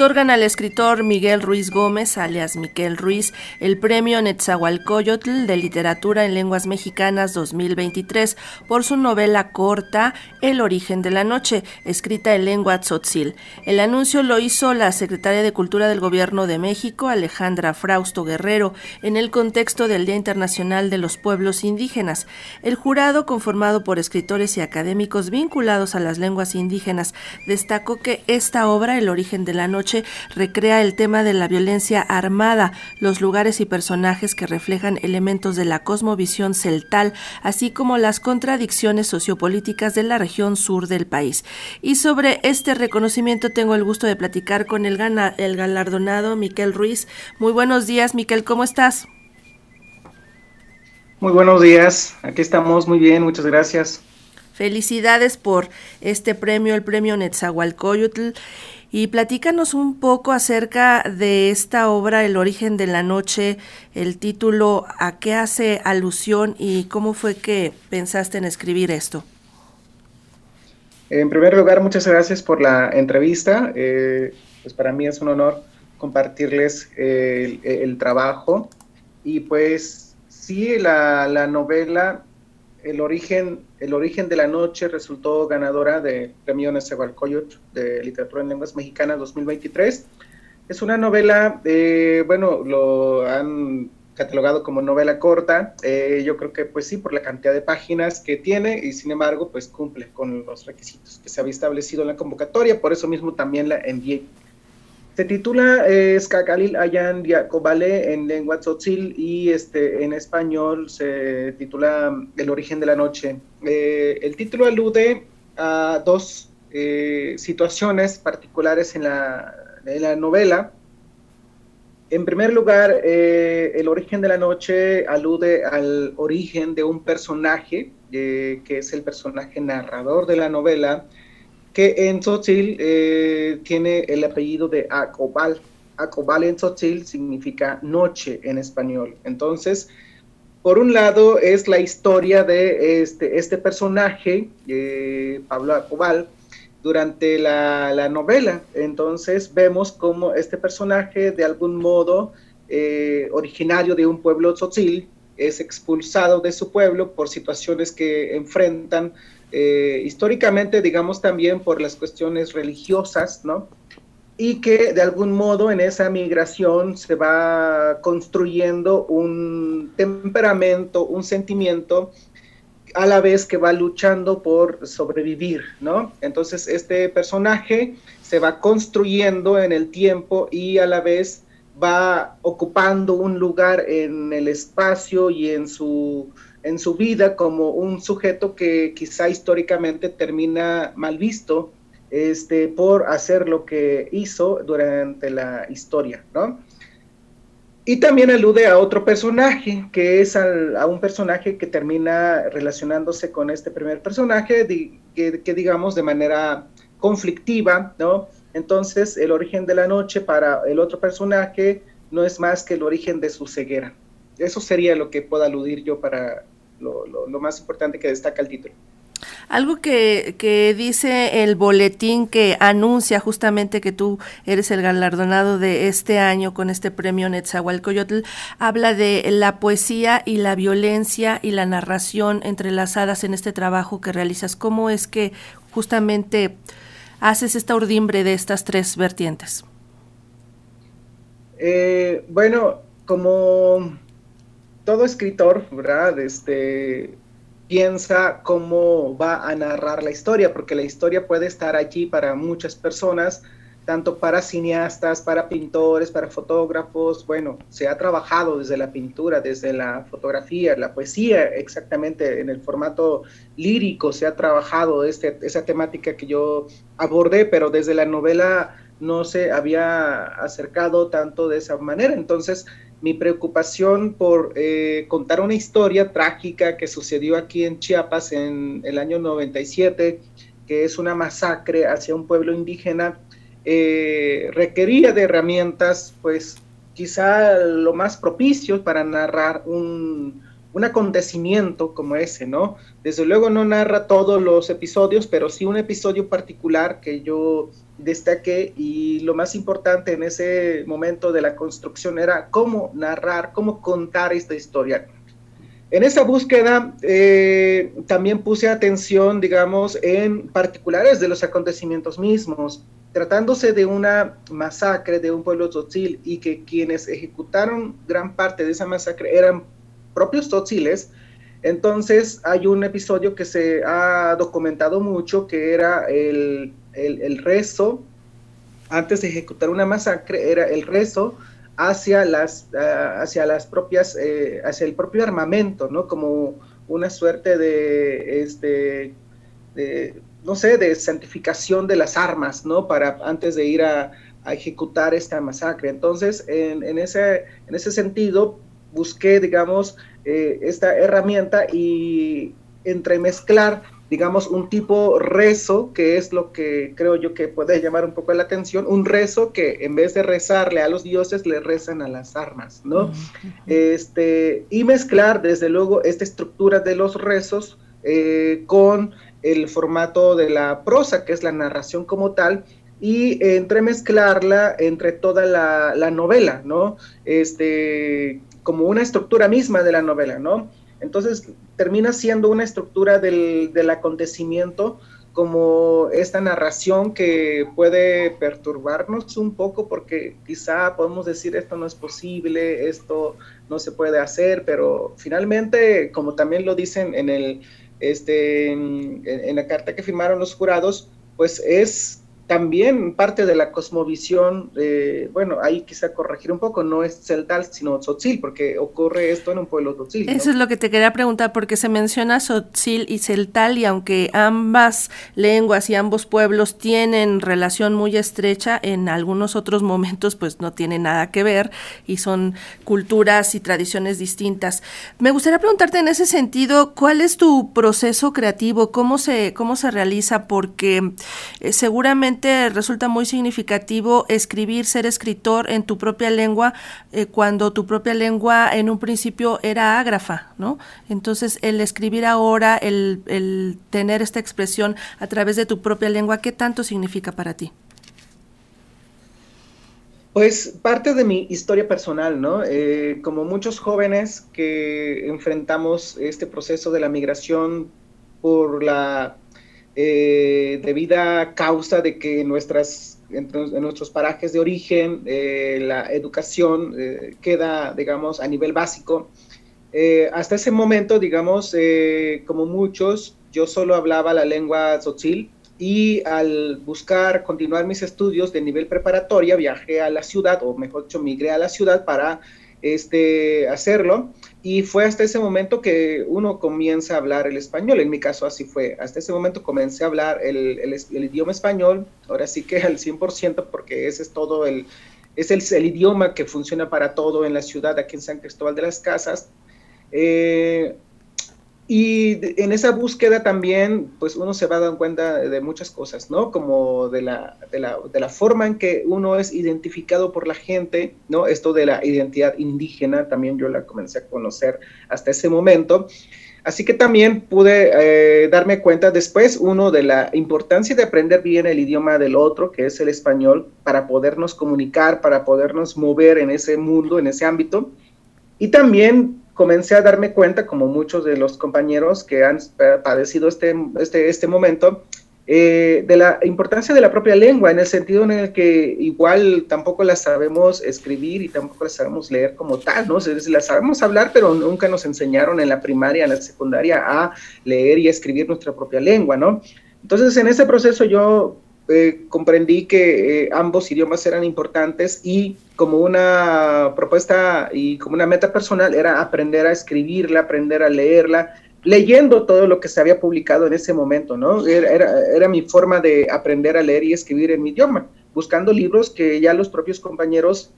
Otorgan al escritor Miguel Ruiz Gómez, alias Miquel Ruiz, el premio Netzahualcoyotl de Literatura en Lenguas Mexicanas 2023 por su novela corta El origen de la noche, escrita en lengua tzotzil. El anuncio lo hizo la secretaria de Cultura del Gobierno de México, Alejandra Frausto Guerrero, en el contexto del Día Internacional de los Pueblos Indígenas. El jurado, conformado por escritores y académicos vinculados a las lenguas indígenas, destacó que esta obra, El origen de la noche recrea el tema de la violencia armada, los lugares y personajes que reflejan elementos de la cosmovisión celtal, así como las contradicciones sociopolíticas de la región sur del país. Y sobre este reconocimiento tengo el gusto de platicar con el, el galardonado Miquel Ruiz. Muy buenos días, Miquel, ¿cómo estás? Muy buenos días, aquí estamos muy bien, muchas gracias. Felicidades por este premio, el premio Netzahualcoyotl. Y platícanos un poco acerca de esta obra, El origen de la noche, el título, a qué hace alusión y cómo fue que pensaste en escribir esto. En primer lugar, muchas gracias por la entrevista. Eh, pues para mí es un honor compartirles el, trabajo. Y pues sí, la, la novela el origen, el origen de la noche resultó ganadora de Premio Nezahualcóyotl de Literatura en Lenguas Mexicanas 2023. Es una novela, eh, bueno, lo han catalogado como novela corta. Eh, yo creo que pues sí, por la cantidad de páginas que tiene y sin embargo pues cumple con los requisitos que se había establecido en la convocatoria. Por eso mismo también la envié se titula eh, Skakalil Ayan Diakobale en lengua tzotzil y este, en español se titula El origen de la noche. Eh, el título alude a dos eh, situaciones particulares en la, en la, novela. En primer lugar, El origen de la noche alude al origen de un personaje, que es el personaje narrador de la novela, que en Tzotzil eh, tiene el apellido de Acobal. Acobal en Tzotzil significa noche en español. Entonces, por un lado es la historia de este, este personaje, eh, Pablo Acobal, durante la, novela. Entonces vemos cómo este personaje, de algún modo, eh, originario de un pueblo tzotzil, es expulsado de su pueblo por situaciones que enfrentan eh, históricamente, digamos también por las cuestiones religiosas, ¿no? Y que de algún modo en esa migración se va construyendo un temperamento, un sentimiento a la vez que va luchando por sobrevivir, ¿no? Entonces este personaje se va construyendo en el tiempo y a la vez va ocupando un lugar en el espacio y en su en su vida como un sujeto que quizá históricamente termina mal visto este, por hacer lo que hizo durante la historia, ¿no? Y también alude a otro personaje, que es a un personaje que termina relacionándose con este primer personaje, que, que, digamos de manera conflictiva, ¿no? Entonces, el origen de la noche para el otro personaje no es más que el origen de su ceguera. Eso sería lo que puedo aludir yo para lo, más importante que destaca el título. Algo que, que, dice el boletín que anuncia justamente que tú eres el galardonado de este año con este premio Netzahualcoyotl, habla de la poesía y la violencia y la narración entrelazadas en este trabajo que realizas. ¿Cómo es que justamente haces esta urdimbre de estas tres vertientes? Eh, bueno, como todo escritor, ¿verdad? Este, piensa cómo va a narrar la historia, porque la historia puede estar allí para muchas personas, tanto para cineastas, para pintores, para fotógrafos. Bueno, se ha trabajado desde la pintura, desde la fotografía, la poesía, exactamente en el formato lírico se ha trabajado este, esa temática que yo abordé, pero desde la novela no se había acercado tanto de esa manera. Entonces, mi preocupación por eh, contar una historia trágica que sucedió aquí en Chiapas en el año 97, que es una masacre hacia un pueblo indígena, eh, requería de herramientas, pues quizá lo más propicio para narrar un, un acontecimiento como ese, ¿no? Desde luego no narra todos los episodios, pero sí un episodio particular que yo destaqué y lo más importante en ese momento de la construcción era cómo narrar, cómo contar esta historia. En esa búsqueda eh, también puse atención, digamos, en particulares de los acontecimientos mismos, tratándose de una masacre de un pueblo tzotzil y que quienes ejecutaron gran parte de esa masacre eran propios tzotziles, entonces hay un episodio que se ha documentado mucho que era el, el, rezo, antes de ejecutar una masacre, era el rezo hacia las, ah, hacia las propias, eh, hacia el propio armamento, ¿no? Como una suerte de, este, no sé, de santificación de las armas, ¿no? Para antes de ir a, ejecutar esta masacre. Entonces, en, en, ese, en ese sentido, busqué, digamos, eh, esta herramienta y entremezclar, digamos, un tipo rezo, que es lo que creo yo que puede llamar un poco la atención, un rezo que en vez de rezarle a los dioses, le rezan a las armas, ¿no? Este, y mezclar, desde luego, esta estructura de los rezos eh, con el formato de la prosa, que es la narración como tal, y entremezclarla entre toda la, la novela, ¿no? Este, como una estructura misma de la novela, ¿no? Entonces termina siendo una estructura del, del acontecimiento como esta narración que puede perturbarnos un poco porque quizá podemos decir esto no es posible, esto no se puede hacer, pero finalmente, como también lo dicen en, el, este, en, en la carta que firmaron los jurados, pues es también parte de la cosmovisión, eh, bueno, ahí quizá corregir un poco, no es celtal, sino tzotzil, porque ocurre esto en un pueblo tzotzil. Eso es lo que te quería preguntar, porque se menciona tzotzil y celtal, y aunque ambas lenguas y ambos pueblos tienen relación muy estrecha, en algunos otros momentos pues no tienen nada que ver y son culturas y tradiciones distintas. Me gustaría preguntarte en ese sentido, ¿cuál es tu proceso creativo? ¿Cómo se, cómo se realiza? Porque eh, seguramente resulta muy significativo escribir, ser escritor en tu propia lengua, eh, cuando tu propia lengua en un principio era ágrafa, ¿no? Entonces, el escribir ahora, el, el tener esta expresión a través de tu propia lengua, ¿qué tanto significa para ti? Pues parte de mi historia personal, ¿no? Eh, como muchos jóvenes que enfrentamos este proceso de la migración por la eh, debida causa de que nuestras, en, nuestros parajes de origen eh, la educación eh, queda, digamos, a nivel básico. hasta ese momento, digamos, como muchos, yo solo hablaba la lengua tzotzil y al buscar continuar mis estudios de nivel preparatoria, viajé a la ciudad, o mejor dicho, migré a la ciudad para este, hacerlo. Y fue hasta ese momento que uno comienza a hablar el español. En mi caso así fue. Hasta ese momento comencé a hablar el, el, idioma español. Ahora sí que al 100% porque ese es todo el, es el, el, idioma que funciona para todo en la ciudad, aquí en San Cristóbal de las Casas. Eh, y en esa búsqueda también, pues uno se va dando cuenta de muchas cosas, ¿no? Como de la, de la, de la forma en que uno es identificado por la gente, ¿no? Esto de la identidad indígena, también yo la comencé a conocer hasta ese momento. Así que también pude eh, darme cuenta después, uno, de la importancia de aprender bien el idioma del otro, que es el español, para podernos comunicar, para podernos mover en ese mundo, en ese ámbito. Y también comencé a darme cuenta, como muchos de los compañeros que han padecido este, este, este momento, eh, de la importancia de la propia lengua, en el sentido en el que igual tampoco la sabemos escribir y tampoco la sabemos leer como tal, ¿no? O la sabemos hablar, pero nunca nos enseñaron en la primaria, en la secundaria, a leer y escribir nuestra propia lengua, ¿no? Entonces, en ese proceso yo eh, comprendí que eh, ambos idiomas eran importantes y como una propuesta y como una meta personal era aprender a escribirla, aprender a leerla, leyendo todo lo que se había publicado en ese momento, ¿no? Era, mi forma de aprender a leer y escribir en mi idioma, buscando libros que ya los propios compañeros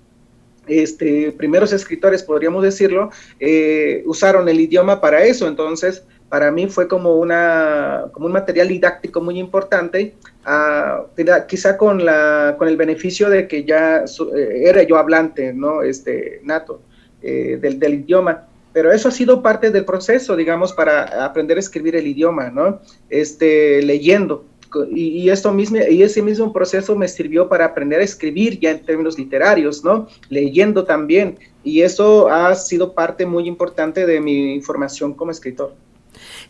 este, primeros escritores, podríamos decirlo, eh, usaron el idioma para eso. Entonces, para mí fue como, una, como un material didáctico muy importante, uh, quizá con, la, con el beneficio de que ya eh, era yo hablante, ¿no? Este, nato eh, del, del, idioma. pero eso ha sido parte del proceso, digamos, para aprender a escribir el idioma, ¿no? Este, leyendo. Y, esto mismo, y ese mismo proceso me sirvió para aprender a escribir ya en términos literarios, ¿no? Leyendo también. Y eso ha sido parte muy importante de mi formación como escritor.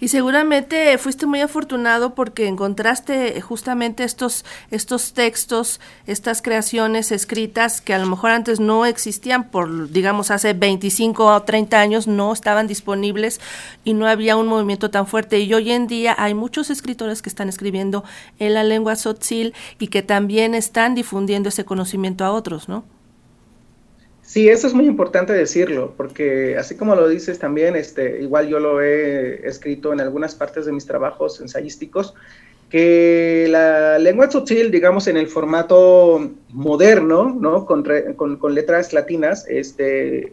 Y seguramente fuiste muy afortunado porque encontraste justamente estos, estos textos, estas creaciones escritas que a lo mejor antes no existían por, digamos, hace 25 o 30 años no estaban disponibles y no había un movimiento tan fuerte. Y hoy en día hay muchos escritores que están escribiendo en la lengua tzotzil y que también están difundiendo ese conocimiento a otros, ¿no? Sí, eso es muy importante decirlo, porque así como lo dices también, este, igual yo lo he escrito en algunas partes de mis trabajos ensayísticos, que la lengua tzotzil, digamos, en el formato moderno, ¿no? Con, letras latinas, este,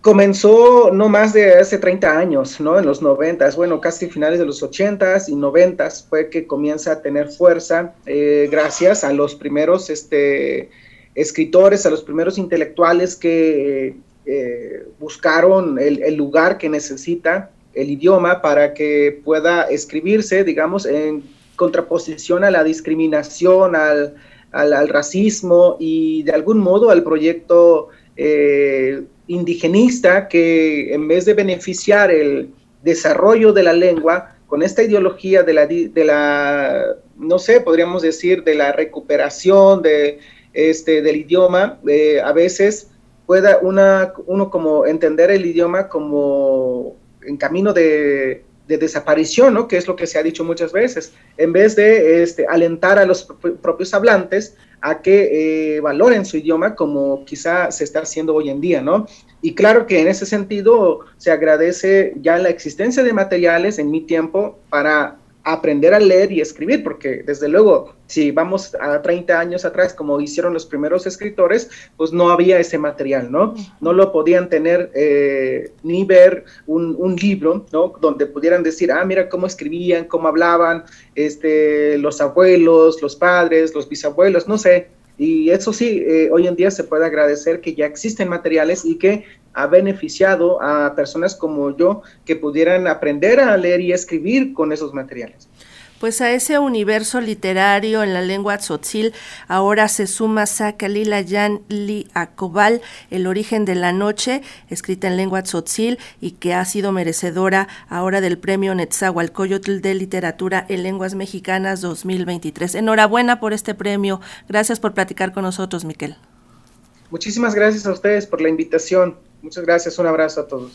comenzó no más de hace 30 años, ¿no? En los 90, bueno, casi finales de los 80s y 90 fue que comienza a tener fuerza eh, gracias a los primeros, este, escritores, a los primeros intelectuales que eh, buscaron el, lugar que necesita el idioma para que pueda escribirse, digamos, en contraposición a la discriminación, al, racismo y de algún modo al proyecto eh, indigenista que en vez de beneficiar el desarrollo de la lengua, con esta ideología de la, de la no sé, podríamos decir, de la recuperación, de este, del idioma, eh, a veces pueda uno como entender el idioma como en camino de, desaparición, ¿no? que es lo que se ha dicho muchas veces, en vez de este, alentar a los propios hablantes a que eh, valoren su idioma como quizá se está haciendo hoy en día, ¿no? Y claro que en ese sentido se agradece ya la existencia de materiales en mi tiempo para aprender a leer y escribir, porque desde luego, si vamos a 30 años atrás, como hicieron los primeros escritores, pues no había ese material, ¿no? No lo podían tener eh, ni ver un, libro, ¿no? Donde pudieran decir, ah, mira cómo escribían, cómo hablaban, este, los abuelos, los padres, los bisabuelos, no sé, y eso sí, eh, hoy en día se puede agradecer que ya existen materiales y que ha beneficiado a personas como yo que pudieran aprender a leer y escribir con esos materiales. Pues a ese universo literario en la lengua tzotzil ahora se suma Sakalila Yan Li Akobal, El origen de la noche, escrita en lengua tzotzil y que ha sido merecedora ahora del premio Netzahualcoyotl de literatura en lenguas mexicanas 2023. Enhorabuena por este premio. Gracias por platicar con nosotros, Miquel. Muchísimas gracias a ustedes por la invitación. Muchas gracias. Un abrazo a todos.